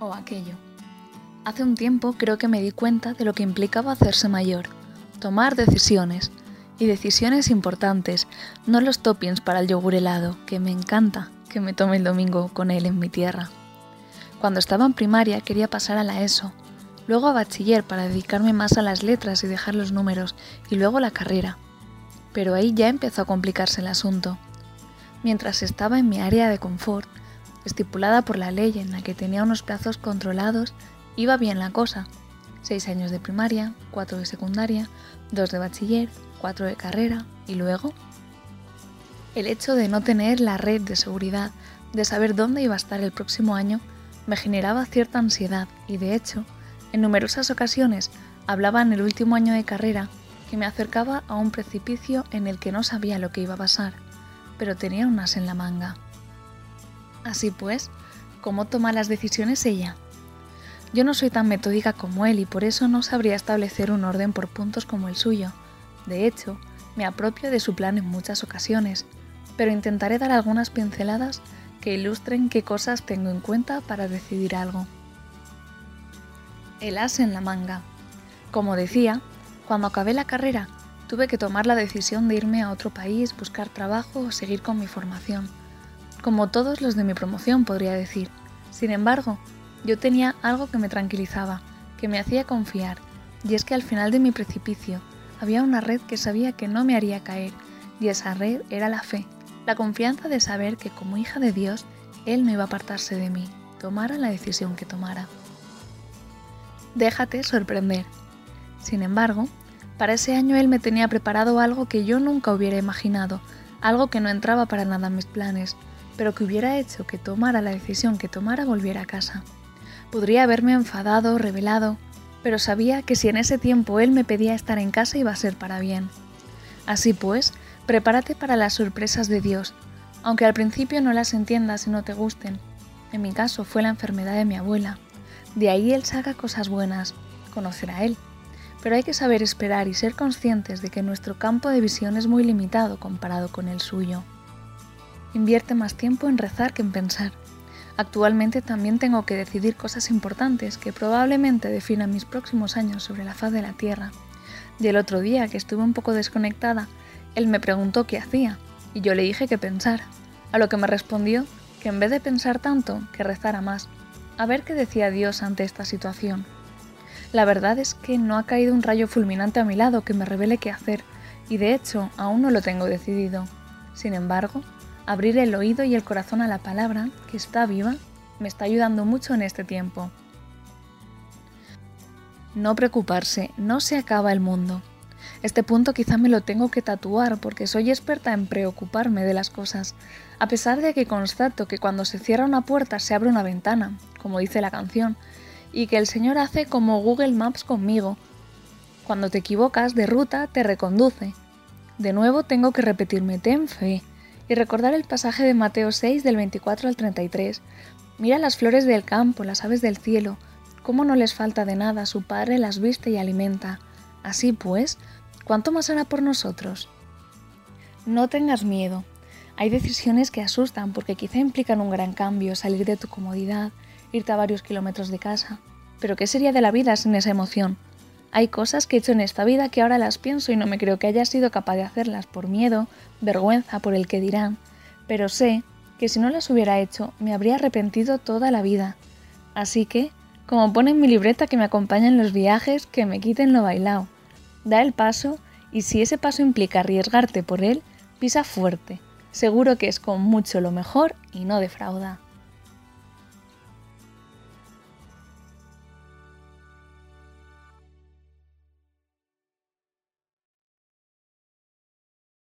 o aquello. Hace un tiempo creo que me di cuenta de lo que implicaba hacerse mayor, tomar decisiones, y decisiones importantes, no los toppings para el yogur helado, que me encanta que me tome el domingo con él en mi tierra. Cuando estaba en primaria quería pasar a la ESO, luego a bachiller para dedicarme más a las letras y dejar los números, y luego la carrera. Pero ahí ya empezó a complicarse el asunto. Mientras estaba en mi área de confort, estipulada por la ley en la que tenía unos plazos controlados, iba bien la cosa. Seis años de primaria, cuatro de secundaria, dos de bachiller, cuatro de carrera y luego... El hecho de no tener la red de seguridad, de saber dónde iba a estar el próximo año, me generaba cierta ansiedad y de hecho, en numerosas ocasiones hablaba en el último año de carrera que me acercaba a un precipicio en el que no sabía lo que iba a pasar, pero tenía un as en la manga. Así pues, ¿cómo toma las decisiones ella? Yo no soy tan metódica como él y por eso no sabría establecer un orden por puntos como el suyo. De hecho, me apropio de su plan en muchas ocasiones, pero intentaré dar algunas pinceladas que ilustren qué cosas tengo en cuenta para decidir algo. El as en la manga. Como decía, cuando acabé la carrera, tuve que tomar la decisión de irme a otro país, buscar trabajo o seguir con mi formación. Como todos los de mi promoción, podría decir. Sin embargo, yo tenía algo que me tranquilizaba, que me hacía confiar, y es que al final de mi precipicio había una red que sabía que no me haría caer, y esa red era la fe, la confianza de saber que como hija de Dios, Él no iba a apartarse de mí, tomara la decisión que tomara. Déjate sorprender. Sin embargo, para ese año Él me tenía preparado algo que yo nunca hubiera imaginado, algo que no entraba para nada en mis planes, pero que hubiera hecho que tomara la decisión que tomara volviera a casa. Podría haberme enfadado, revelado, pero sabía que si en ese tiempo él me pedía estar en casa iba a ser para bien. Así pues, prepárate para las sorpresas de Dios, aunque al principio no las entiendas y no te gusten. En mi caso fue la enfermedad de mi abuela. De ahí él saca cosas buenas, conocer a él. Pero hay que saber esperar y ser conscientes de que nuestro campo de visión es muy limitado comparado con el suyo. Invierte más tiempo en rezar que en pensar. Actualmente también tengo que decidir cosas importantes que probablemente definan mis próximos años sobre la faz de la Tierra. Y el otro día, que estuve un poco desconectada, él me preguntó qué hacía, y yo le dije que pensara, a lo que me respondió que en vez de pensar tanto, que rezara más, a ver qué decía Dios ante esta situación. La verdad es que no ha caído un rayo fulminante a mi lado que me revele qué hacer, y de hecho aún no lo tengo decidido. Sin embargo, Abrir el oído y el corazón a la palabra, que está viva, me está ayudando mucho en este tiempo. No preocuparse, no se acaba el mundo. Este punto quizá me lo tengo que tatuar porque soy experta en preocuparme de las cosas, a pesar de que constato que cuando se cierra una puerta se abre una ventana, como dice la canción, y que el Señor hace como Google Maps conmigo. Cuando te equivocas de ruta te reconduce. De nuevo tengo que repetirme, ten fe, y recordar el pasaje de Mateo 6 del 24 al 33. Mira las flores del campo, las aves del cielo, cómo no les falta de nada, su Padre las viste y alimenta. Así pues, ¿cuánto más hará por nosotros? No tengas miedo. Hay decisiones que asustan porque quizá implican un gran cambio, salir de tu comodidad, irte a varios kilómetros de casa. Pero ¿qué sería de la vida sin esa emoción? Hay cosas que he hecho en esta vida que ahora las pienso y no me creo que haya sido capaz de hacerlas por miedo, vergüenza, por el que dirán, pero sé que si no las hubiera hecho me habría arrepentido toda la vida. Así que, como pone en mi libreta que me acompaña en los viajes, que me quiten lo bailao. Da el paso y si ese paso implica arriesgarte por él, pisa fuerte. Seguro que es con mucho lo mejor y no defrauda.